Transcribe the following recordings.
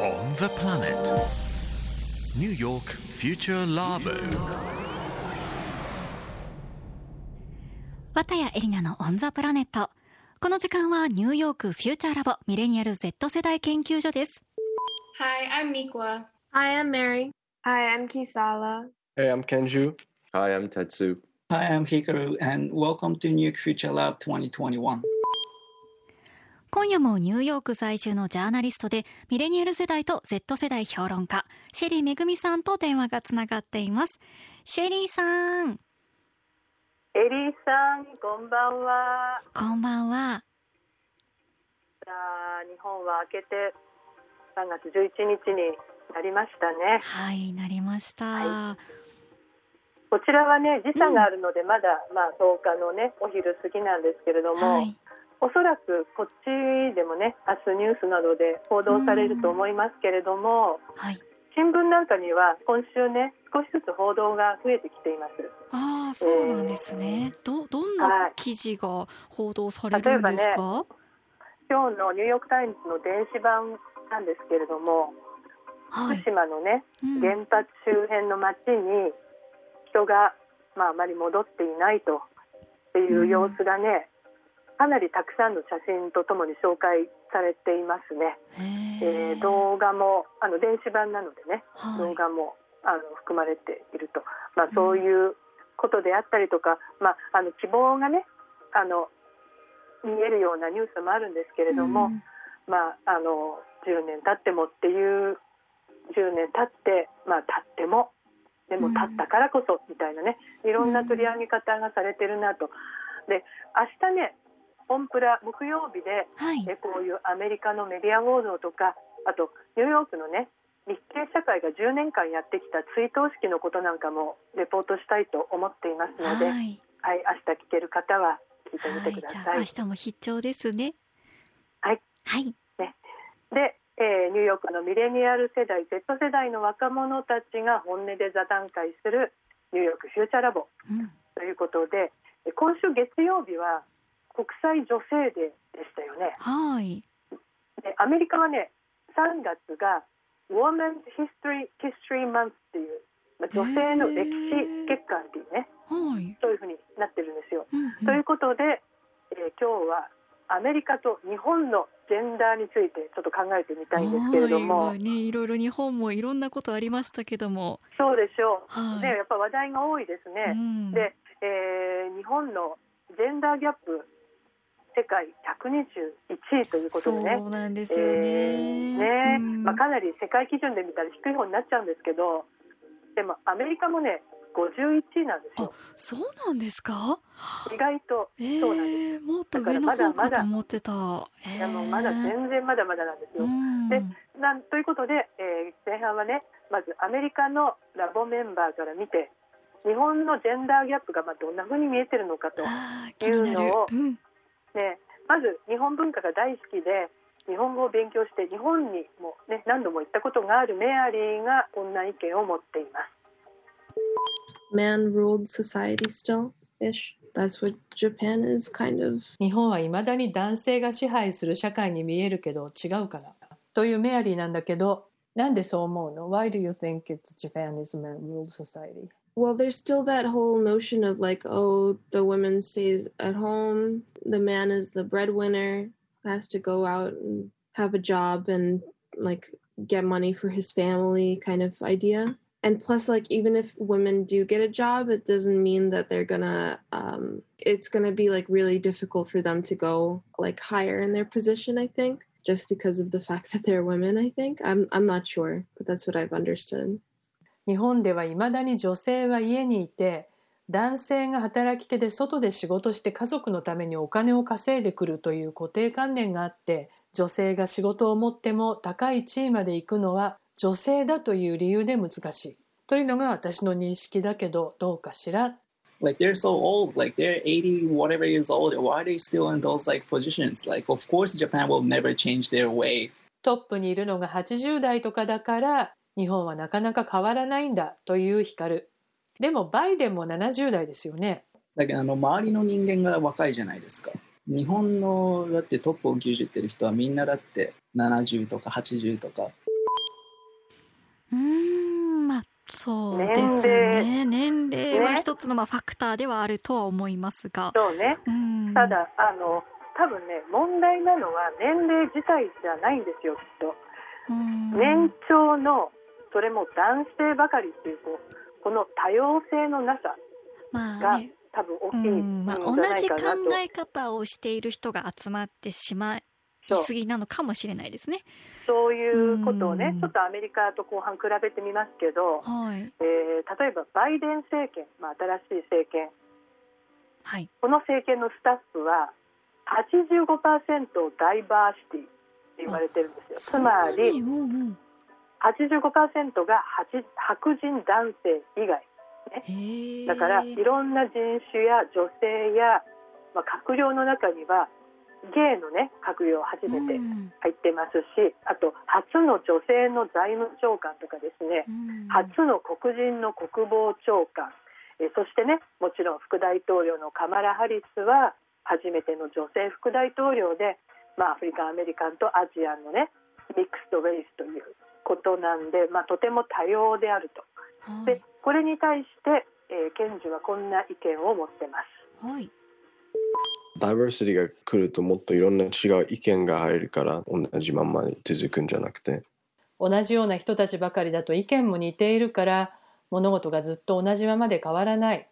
On the planet. New York Future Labo. 綿谷エリナのオンザプラネット。この時間はニューヨークフューチャーラボミレニアル Z 世代研究所です。Hi, I'm Mikwa. Hi, I'm Mary. Hi, I'm Kisala. Hey, I'm Kenju. Hi, I'm Tetsu. Hi, I'm Hikaru, and welcome to New York Future Lab 2021. 今夜もニューヨーク在住のジャーナリストでミレニアル世代と Z 世代評論家シェリーめぐみさんと電話がつながっています。シェリーさん。エリーさん、こんばんは。こんばんは。さあ、日本は明けて3月11日になりましたね。はいなりました、はこちらはね、時差があるので、まだ、まあ、10日のね、お昼過ぎなんですけれども、はいおそらくこっちでもね、明日ニュースなどで報道されると思いますけれども、はい。新聞なんかには今週ね、少しずつ報道が増えてきています。ああそうなんですね、どどんはない。記事が報道されるんですか、今日のニューヨーク・タイムズの電子版なんですけれども、はい。福島のね、うん。原発周辺の町に人が、まあ、あまり戻っていないとっていう様子がね、かなりたくさんの写真とともに紹介されていますね。へえー動画もあの電子版なのでね、はい。動画もあの含まれていると、まあ、そういうことであったりとか、まあ、あの希望がねあの見えるようなニュースもあるんですけれども、うん。まあ、あの10年経ってもっていう10年経って、まあ、経ってもでも経ったからこそみたいなねいろんな取り上げ方がされてるなと。で明日ね本プラ木曜日ではい。えこういうアメリカのメディア報道とかあとニューヨークのね日系社会が10年間やってきた追悼式のことなんかもレポートしたいと思っていますので、はい。はい明日聞ける方は聞いてみてください。はい、じゃあ明日も必聴ですね。はい。はい。で、えーニューヨークのミレニアル世代 Z 世代の若者たちが本音で座談会するニューヨークフューチャーラボうん。ということでえー今週月曜日は国際女性デーでしたよね。はい。でアメリカはね3月が Women's History, History Month っていう、まあ、女性の歴史月間っていうねはい、そういうふうになってるんですよ。うんうん。ということで、えー今日はアメリカと日本のジェンダーについてちょっと考えてみたいんですけれども、はい。ね、いろいろ日本もいろんなことありましたけども、そうでしょう、はい。ね、やっぱ話題が多いですね。うん。で、えー日本のジェンダーギャップ世界121位ということそでね。うなんですよね。えーねうんまあ、かなり世界基準で見たら低い方になっちゃうんですけどでもアメリカもね51位なんですよそうなんですか？意外とえそうなんでー、もっと上の方かと思ってた。えいやもうまだ全然まだまだなんですよ。うんでなんということで、えー前半はねまずアメリカのラボメンバーから見て日本のジェンダーギャップがまあどんな風に見えてるのかと、いうのを。うんね、まず日本文化が大好きで日本語を勉強して日本にも、ね、何度も行ったことがあるメアリーがこんな意見を持っています。Man ruled society still ish. That's what Japan is kind of. 日本はいまだに男性が支配する社会に見えるけど違うから。というメアリーなんだけど、なんでそう思うの ?Why do you think it's Japan is a man-ruled society? Well, there's still that whole notion of like, oh, the woman stays at home, the man is the breadwinner, has to go out and have a job and like get money for his family kind of idea. And plus, like, even if women do get a job, it doesn't mean that they're gonna, um, it's gonna be like really difficult for them to go like higher in their position, I think, just because of the fact that they're women, I think. I'm, I'm not sure, but that's what I've understood. 日本ではいまだに女性は家にいて、男性が働き手で外で仕事して家族のためにお金を稼いでくるという固定観念があって、女性が仕事を持っても高い地位まで行くのは女性だという理由で難しい。というのが私の認識だけど、どうかしら？Like they're so old, like they're 80 whatever years old. Why are they still in those like positions? Like of course Japan will never change their way. トップにいるのが80代とかだから日本はなかなか変わらないんだという光。るでもバイデンも70代ですよね。Like あの周りの人間が若いじゃないですか。日本のだってトップを牛耳ってる人はみんなだって70とか80とか。うーんまあそうですね。年齢は一つのまあファクターではあるとは思いますが、そうね。うん。ただあの多分ね問題なのは年齢自体じゃないんですよきっと。うん。年長のそれも男性ばかりっていうこうこの多様性のなさがまあね。多分大きいうんんまあ、じ同ゃないかなと、じ考え方をしている人が集まってしまいすぎなのかもしれないですね。そういうことをねうん。ちょっとアメリカと後半比べてみますけど、はい、えー例えばバイデン政権、まあ、新しい政権。はい、この政権のスタッフは85%ダイバーシティって言われてるんですよ。つまりうんうん85%が白白人男性以外へえだからいろんな人種や女性や、まあ、閣僚の中にはゲイのね閣僚初めてうん。入ってますしあと初の女性の財務長官とかですね。うん。初の黒人の国防長官。えそしてねもちろん副大統領のカマラ・ハリスは初めての女性副大統領で、まあ、アフリカン・アメリカンとアジアンのねミックスド・レイスということなんで、まあ、とても多様であると。はい。でこれに対して、えー検事はこんな意見を持ってます。はい。ダイバーシティが来るともっといろんな違う意見が入るから同じまんまに続くんじゃなくて。同じような人たちばかりだと意見も似ているから物事がずっと同じままで変わらない。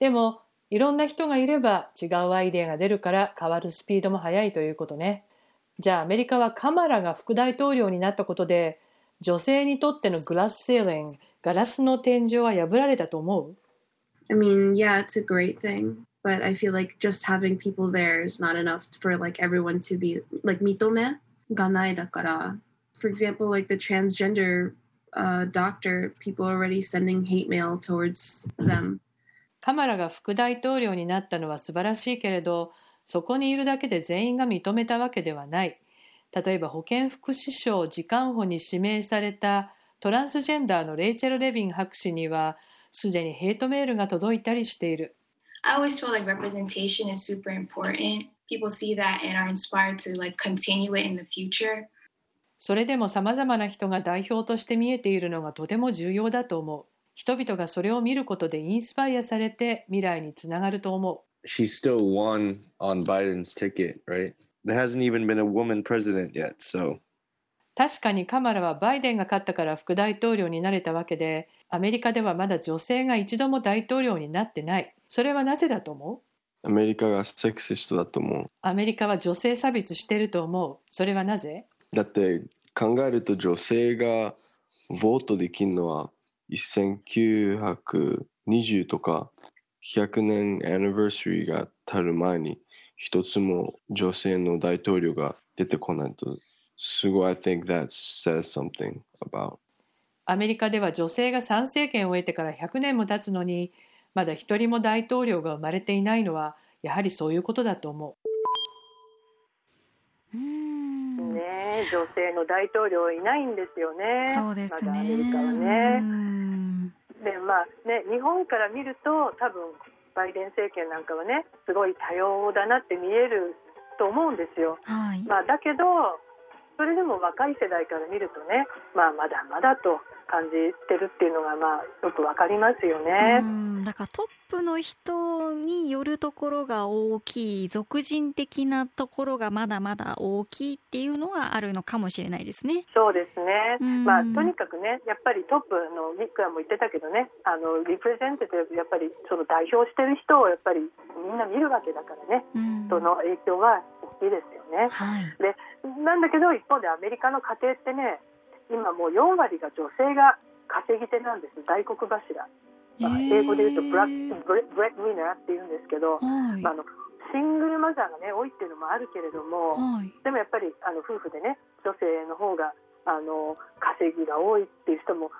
でもいろんな人がいれば違うアイデアが出るから変わるスピードも速いということね。じゃあアメリカはカマラが副大統領になったことで女性にとってのグラスセーリングガラスの天井は破られたと思う I mean, yeah, it's a great thing, but I feel like just having people there is not enough for like everyone to be like mitome ga nai dakara. For example, like the transgender uh, doctor, people are already sending hate mail towards them. カマラが副大統領になったのは素晴らしいけれどそこにいるだけで全員が認めたわけではない例えば保健福祉省次官補に指名されたトランスジェンダーのレイチェル・レビン博士にはすでにヘイトメールが届いたりしている I always feel like representation is super important. People see that and are inspired to like continue it in the future. それでもさまざまな人が代表として見えているのがとても重要だと思う人々がそれを見ることでインスパイアされて未来につながると思う She still won on Biden's ticket, right? There hasn't even been a woman president yet, so. 確かにカマラはバイデンが勝ったから副大統領になれたわけでアメリカではまだ女性が一度も大統領になってない。それはなぜだと思う？アメリカがセクシストだと思う。アメリカは女性差別してると思う。それはなぜ？だって考えると女性がボートできるのは1920とか100年アニバーサリーが経る前に一つも女性の大統領が出てこないとすごい I think that says something about. アメリカでは女性が参政権を得てから100年も経つのにまだ一人も大統領が生まれていないのはやはりそういうことだと思う。うーん。ねえ女性の大統領いないんですよね。そうですね。まだアメリカはうね。ん。でまあね日本から見ると多分バイデン政権なんかはねすごい多様だなって見えると思うんですよ。はいまあだけどそれでも若い世代から見るとねまあまだまだと感じてるっていうのがまあよくわかりますよね。うんだからトップの人によるところが大きい俗人的なところがまだまだ大きいっていうのはあるのかもしれないですね。そうですね、うんまあ、とにかくね、やっぱりトップのミックアも言ってたけどね、あのリプレゼンテティブ、やっぱりその代表してる人をやっぱりみんな見るわけだからね、うんその影響は大きいですよね。はいでなんだけど、一方でアメリカの家庭ってね、今もう4割が女性が稼ぎ手なんです、大黒柱。まあ、英語で言うとブラックブレブレッドウィナーって言うんですけど、はい。まあ、あのシングルマザーがね多いっていうのもあるけれども、はい。でもやっぱりあの夫婦でね女性の方があの稼ぎが多いっていう人も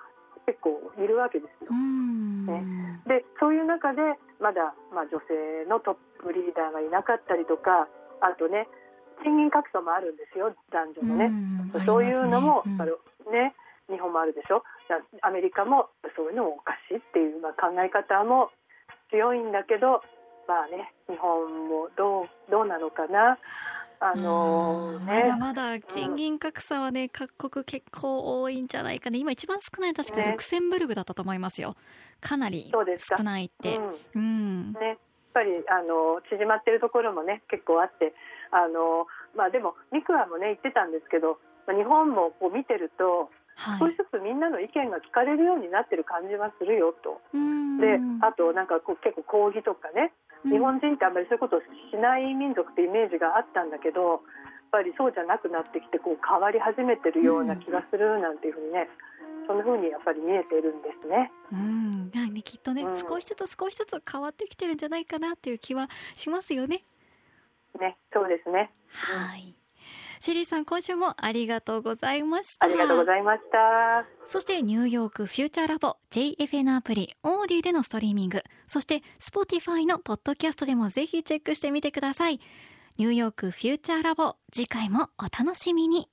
結構いるわけですよ。う。ん。ね。でそういう中でまだ、まあ、女性のトップリーダーがいなかったりとかあとね賃金格差もあるんですよ男女のね。んそういうのも、ありますね。日本もあるでしょ？だアメリカもそういうのもおかしいっていう、まあ、考え方も強いんだけどまあね日本もどうどうなのかな？あのうん。ね。まだまだ賃金格差はね、各国結構多いんじゃないかな今一番少ない確かね。ルクセンブルグだったと思いますよ。かなり少ないって。うん。うん。ね、やっぱりあの縮まってるところもね結構あってあの、まあ、でもミクワもね言ってたんですけど、まあ、日本もこう見てると少しずつみんなの意見が聞かれるようになってる感じはするよと。うんであとなんかこう結構抗議とかね日本人ってあんまりそういうことをしない民族ってイメージがあったんだけどやっぱりそうじゃなくなってきてこう変わり始めてるような気がするなんていうふうにね、そんなふうにやっぱり見えているんですね。うん、きっとね、うん少しずつ少しずつ変わってきてるんじゃないかなっていう気はしますよね。ねそうですね。はい。シェリーさん今週もありがとうございました。ありがとうございました。そしてニューヨークフューチャーラボ JFN アプリオーディでのストリーミング、そして Spotify のポッドキャストでもぜひチェックしてみてください。ニューヨークフューチャーラボ次回もお楽しみに。